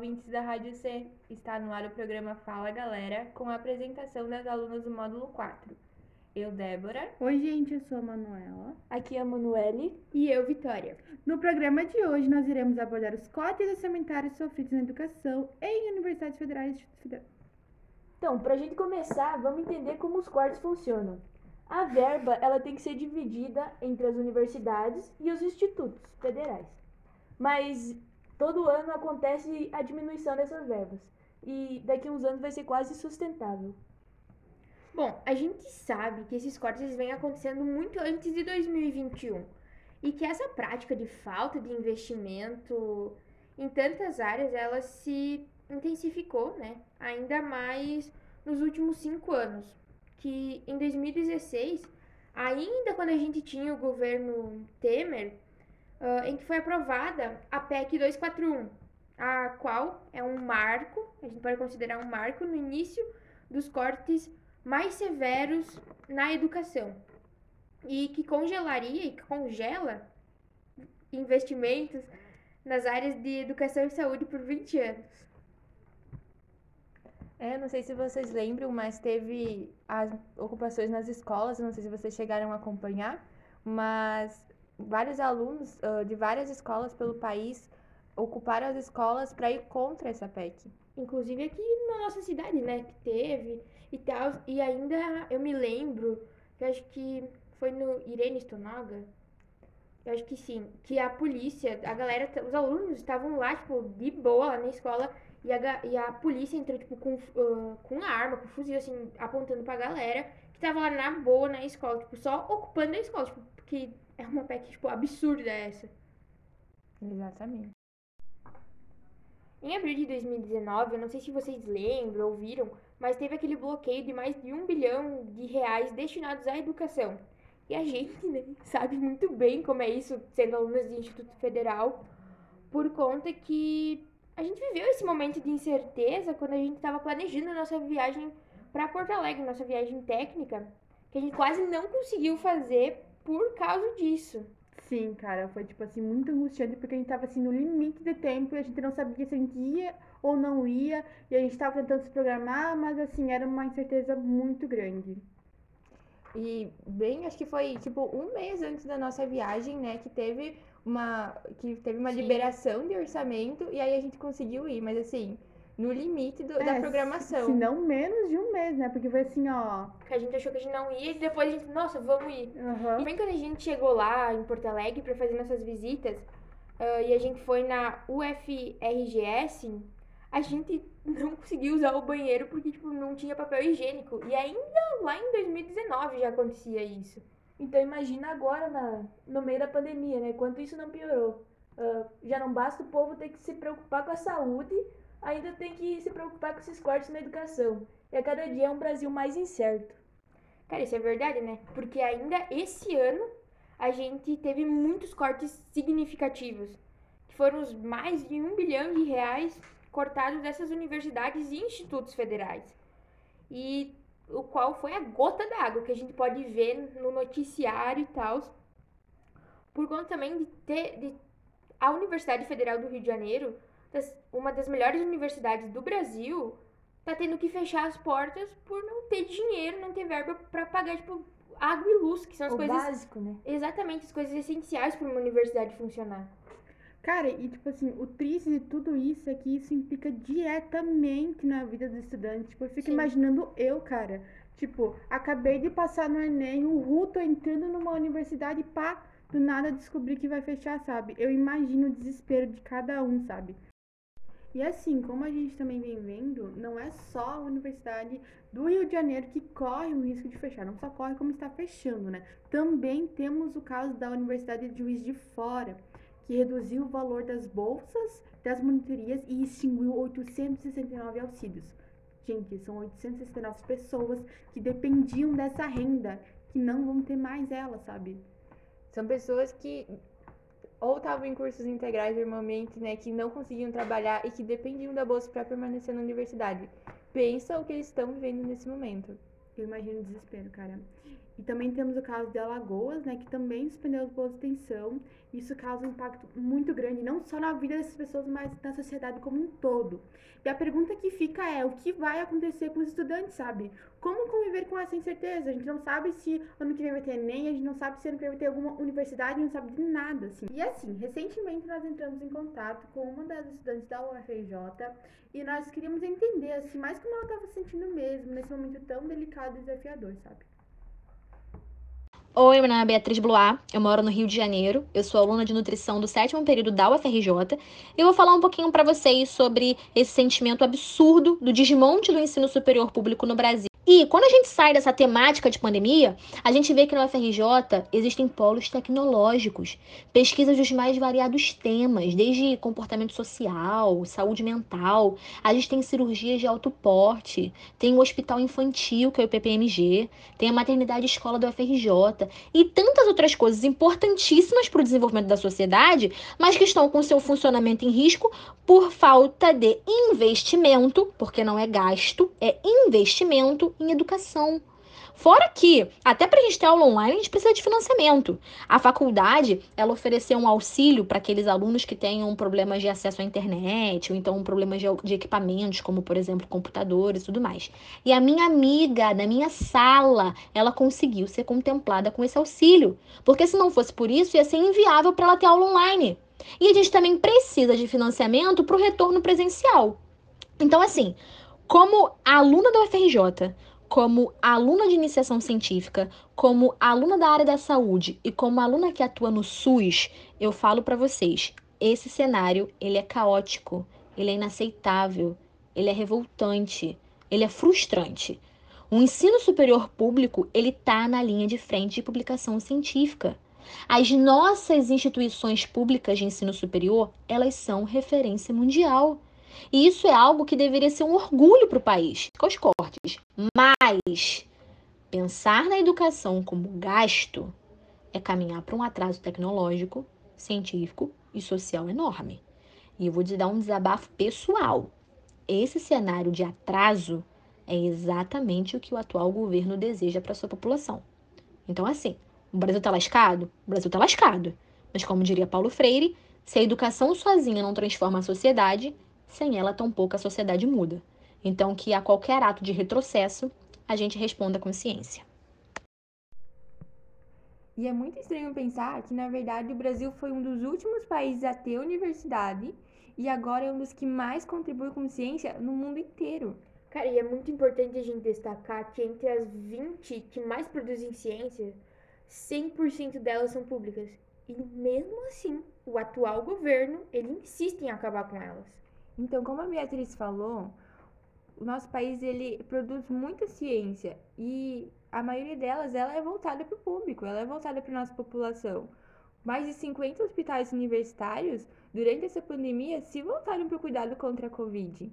ouvintes da Rádio C. Está no ar o programa Fala Galera, com a apresentação das alunas do módulo 4. Eu, Débora. Oi, gente, eu sou a Manuela. Aqui é a Manuele. E eu, Vitória. No programa de hoje, nós iremos abordar os cortes orçamentários sofridos na educação em universidades federais. Então, para a gente começar, vamos entender como os cortes funcionam. A verba ela tem que ser dividida entre as universidades e os institutos federais. Mas todo ano acontece a diminuição dessas verbas. E daqui a uns anos vai ser quase sustentável. Bom, a gente sabe que esses cortes vêm acontecendo muito antes de 2021 e que essa prática de falta de investimento em tantas áreas ela se intensificou, né? Ainda mais nos últimos cinco anos, que em 2016, ainda quando a gente tinha o governo Temer, uh, em que foi aprovada a PEC 241, a qual é um marco, a gente pode considerar um marco no início dos cortes mais severos na educação e que congelaria e que congela investimentos nas áreas de educação e saúde por 20 anos. É, não sei se vocês lembram, mas teve as ocupações nas escolas, não sei se vocês chegaram a acompanhar, mas vários alunos uh, de várias escolas pelo país ocuparam as escolas para ir contra essa PEC. Inclusive aqui na nossa cidade, né, que teve e tal. E ainda eu me lembro, que acho que foi no Irene Stonoga, eu acho que sim, que a polícia, a galera, os alunos estavam lá, tipo, de boa lá na escola, e a, e a polícia entrou, tipo, com, uh, com arma, com fuzil, assim, apontando pra galera, que tava lá na boa na escola, tipo, só ocupando a escola, tipo, porque é uma PEC, tipo, absurda essa. Exatamente. Em abril de 2019, eu não sei se vocês lembram ou viram, mas teve aquele bloqueio de mais de um bilhão de reais destinados à educação. E a gente né, sabe muito bem como é isso, sendo alunas de Instituto Federal, por conta que a gente viveu esse momento de incerteza quando a gente estava planejando a nossa viagem para Porto Alegre, nossa viagem técnica, que a gente quase não conseguiu fazer por causa disso. Sim, cara, foi tipo assim, muito angustiante porque a gente tava assim no limite de tempo e a gente não sabia se a gente ia ou não ia, e a gente tava tentando se programar, mas assim, era uma incerteza muito grande. E bem, acho que foi tipo um mês antes da nossa viagem, né, que teve uma que teve uma Sim. liberação de orçamento e aí a gente conseguiu ir, mas assim, no limite do- da É, programação. Se não menos de um mês, né? Porque foi assim, ó. Que a gente achou que a gente não ia e depois a gente, nossa, vamos ir. aham. E bem quando a gente chegou lá em Porto Alegre para fazer nossas visitas, ah, e a gente foi na UFRGS, a gente não conseguiu usar o banheiro porque, tipo, não tinha papel higiênico. E ainda lá em 2019 já acontecia isso. Então imagina agora na, no meio da pandemia, né? Quanto isso não piorou. Ah, já não basta o povo ter que se preocupar com a saúde, ainda tem que se preocupar com esses cortes na educação. E a cada dia é um Brasil mais incerto. Cara, isso é verdade, né? Porque ainda esse ano a gente teve muitos cortes significativos, que foram os mais de um bilhão de reais cortados dessas universidades e institutos federais. E o qual foi a gota d'água que a gente pode ver no noticiário e tal. Por conta também de ter de a Universidade Federal do Rio de Janeiro, das- uma das melhores universidades do Brasil, tá tendo que fechar as portas por não ter dinheiro, não ter verba pra pagar, tipo, água e luz, que são as o coisas. básico, né? Exatamente, as coisas essenciais para uma universidade funcionar. Cara, e tipo assim, o triste de tudo isso é que isso implica diretamente na vida dos estudantes. Tipo, eu fico Sim. imaginando eu, cara. Tipo, acabei de passar no Enem, o Ru, tô entrando numa universidade e pá, do nada descobri que vai fechar, sabe? Eu imagino o desespero de cada um, sabe? E assim, como a gente também vem vendo, não é só a Universidade do Rio de Janeiro que corre o risco de fechar, não só corre como está fechando, né? Também temos o caso da Universidade de Juiz de Fora, que reduziu o valor das bolsas, das monitorias e extinguiu 869 auxílios. Gente, são 869 pessoas que dependiam dessa renda, que não vão ter mais ela, sabe? São pessoas que ou estavam em cursos integrais normalmente, né, que não conseguiam trabalhar e que dependiam da bolsa para permanecer na universidade. Pensa o que eles estão vivendo nesse momento. Eu imagino o desespero, cara. E também temos o caso de Alagoas, né, que também suspendeu as boas de extensão. Isso causa um impacto muito grande, não só na vida dessas pessoas, mas na sociedade como um todo. E a pergunta que fica é: o que vai acontecer com os estudantes, sabe? Como conviver com essa incerteza? A gente não sabe se ano que vem vai ter Enem, a gente não sabe se ano que vem vai ter alguma universidade, a gente não sabe de nada, assim. E assim, recentemente nós entramos em contato com uma das estudantes da UFRJ e nós queríamos entender, assim, mais como ela estava se sentindo mesmo nesse momento tão delicado e desafiador, sabe? Oi, meu nome é Beatriz Blois, eu moro no Rio de Janeiro, eu sou aluna de nutrição do sétimo período da UFRJ e vou falar um pouquinho para vocês sobre esse sentimento absurdo do desmonte do ensino superior público no Brasil. E quando a gente sai dessa temática de pandemia, a gente vê que na UFRJ existem polos tecnológicos, pesquisas dos mais variados temas, desde comportamento social, saúde mental, a gente tem cirurgias de alto porte, tem o hospital infantil, que é o PPMG, tem a maternidade escola da UFRJ e tantas outras coisas importantíssimas para o desenvolvimento da sociedade, mas que estão com seu funcionamento em risco por falta de investimento, porque não é gasto, é investimento em educação. Fora que, até para a gente ter aula online, a gente precisa de financiamento. A faculdade, ela ofereceu um auxílio para aqueles alunos que tenham problemas de acesso à internet, ou então problemas de, de equipamentos, como, por exemplo, computadores e tudo mais. E a minha amiga, na minha sala, ela conseguiu ser contemplada com esse auxílio. Porque se não fosse por isso, ia ser inviável para ela ter aula online. E a gente também precisa de financiamento para o retorno presencial. Então, assim, como aluna da UFRJ, como aluna de iniciação científica, como aluna da área da saúde e como aluna que atua no SUS, eu falo para vocês, esse cenário, ele é caótico, ele é inaceitável, ele é revoltante, ele é frustrante. O ensino superior público, ele tá na linha de frente de publicação científica. As nossas instituições públicas de ensino superior, elas são referência mundial. E isso é algo que deveria ser um orgulho para o país, com os cortes. Mas pensar na educação como gasto é caminhar para um atraso tecnológico, científico e social enorme. E eu vou te dar um desabafo pessoal. Esse cenário de atraso é exatamente o que o atual governo deseja para sua população. Então, assim, o Brasil está lascado? O Brasil está lascado. Mas, como diria Paulo Freire, se a educação sozinha não transforma a sociedade, sem ela, tampouco a sociedade muda. Então, que a qualquer ato de retrocesso, a gente responda com ciência. E é muito estranho pensar que, na verdade, o Brasil foi um dos últimos países a ter universidade e agora é um dos que mais contribui com ciência no mundo inteiro. Cara, e é muito importante a gente destacar que entre as 20 que mais produzem ciência, 100% delas são públicas. E mesmo assim, o atual governo, ele insiste em acabar com elas. Então, como a Beatriz falou, o nosso país ele produz muita ciência e a maioria delas ela é voltada para o público, ela é voltada para nossa população. Mais de 50 hospitais universitários durante essa pandemia se voltaram para o cuidado contra a Covid.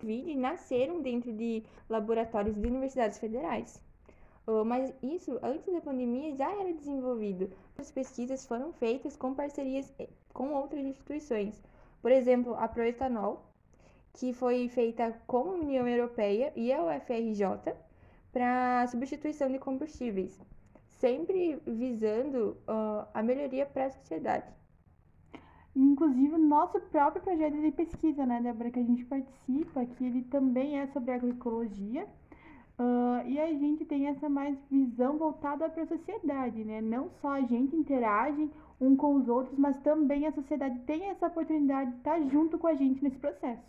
Covid nasceram dentro de laboratórios de universidades federais. Mas isso, antes da pandemia, já era desenvolvido. As pesquisas foram feitas com parcerias eh, com outras instituições. Por exemplo, a Proetanol, que foi feita com a União Europeia e a UFRJ para substituição de combustíveis, sempre visando uh, a melhoria para a sociedade. Inclusive, o nosso próprio projeto de pesquisa, né, Débora, que a gente participa, que ele também é sobre agroecologia, uh, e a gente tem essa mais visão voltada para a sociedade, né? Não só a gente interage um com os outros, mas também a sociedade tem essa oportunidade de estar junto com a gente nesse processo.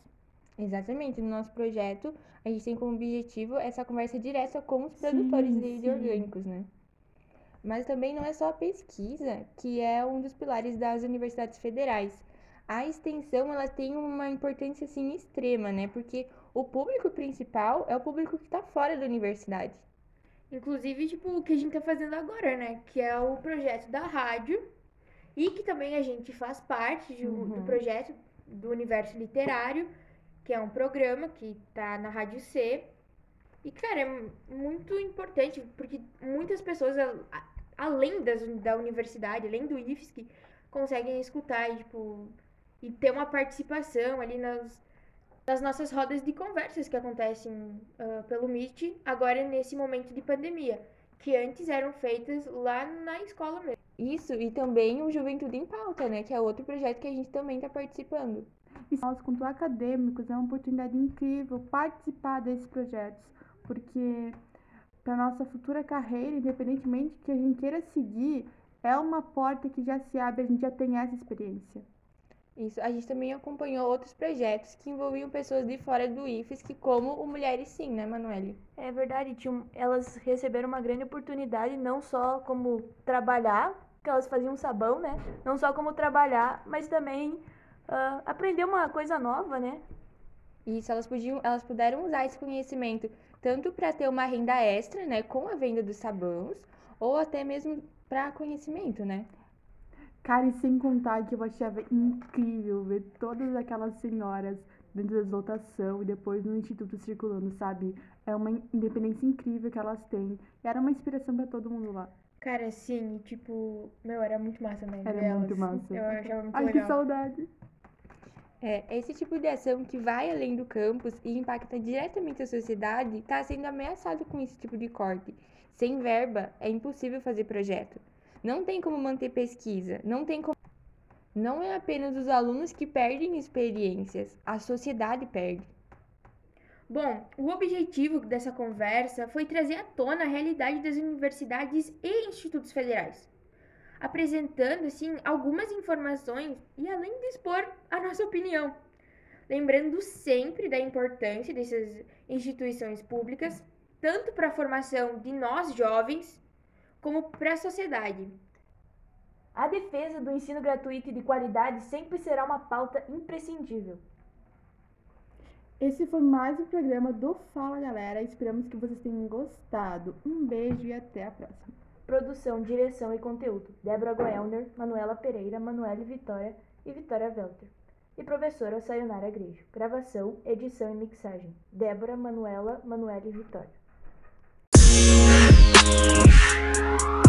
Exatamente. No nosso projeto, a gente tem como objetivo essa conversa direta com os produtores sim, de, de orgânicos, né? Mas também não é só a pesquisa que é um dos pilares das universidades federais. A extensão, ela tem uma importância, assim, extrema, né? Porque o público principal é o público que está fora da universidade. Inclusive, tipo, o que a gente tá fazendo agora, né? Que é o projeto da rádio, e que também a gente faz parte de, uhum. do projeto do Universo Literário, que é um programa que tá na Rádio C. E, cara, é muito importante, porque muitas pessoas, além das, da universidade, além do IFSC, conseguem escutar e, tipo, e ter uma participação ali nas, nas nossas rodas de conversas que acontecem uh, pelo Meet, agora nesse momento de pandemia. que antes eram feitas lá na escola mesmo. Isso, e também o Juventude em Pauta, né? Que é outro projeto que a gente também está participando. E nós, quanto acadêmicos, é uma oportunidade incrível participar desses projetos, porque para nossa futura carreira, independentemente que a gente queira seguir, é uma porta que já se abre, a gente já tem essa experiência. Isso, a gente também acompanhou outros projetos que envolviam pessoas de fora do IFES, como o Mulheres Sim, né, Manuele? É verdade, tinha, elas receberam uma grande oportunidade, não só como trabalhar, que elas faziam sabão, né? Não só como trabalhar, mas também uh, aprender uma coisa nova, né? Isso, elas podiam, elas puderam usar esse conhecimento tanto para ter uma renda extra, né, com a venda dos sabões, ou até mesmo para conhecimento, né? Cara, e sem contar que eu achava incrível ver todas aquelas senhoras dentro da lotação e depois no instituto circulando, sabe? É uma independência incrível que elas têm. E era uma inspiração para todo mundo lá. Cara, sim, tipo, meu, era muito massa, né? Era delas. muito massa. Eu achava muito Ai, legal. que saudade. É, esse tipo de ação que vai além do campus e impacta diretamente a sociedade está sendo ameaçado com esse tipo de corte. Sem verba, é impossível fazer projeto. Não tem como manter pesquisa, não tem como. Não é apenas os alunos que perdem experiências, a sociedade perde. Bom, o objetivo dessa conversa foi trazer à tona a realidade das universidades e institutos federais, apresentando assim algumas informações e além de expor a nossa opinião, lembrando sempre da importância dessas instituições públicas, tanto para a formação de nós jovens, como para a sociedade. A defesa do ensino gratuito e de qualidade sempre será uma pauta imprescindível. Esse foi mais um programa do Fala Galera. Esperamos que vocês tenham gostado. Um beijo e até a próxima. Produção, direção e conteúdo: Débora Goelner, Manuela Pereira, Manuele Vitória e Vitória Welter. E professora Sayonara Grigio. Gravação, edição e mixagem: Débora, Manuela, Manuele e Vitória. you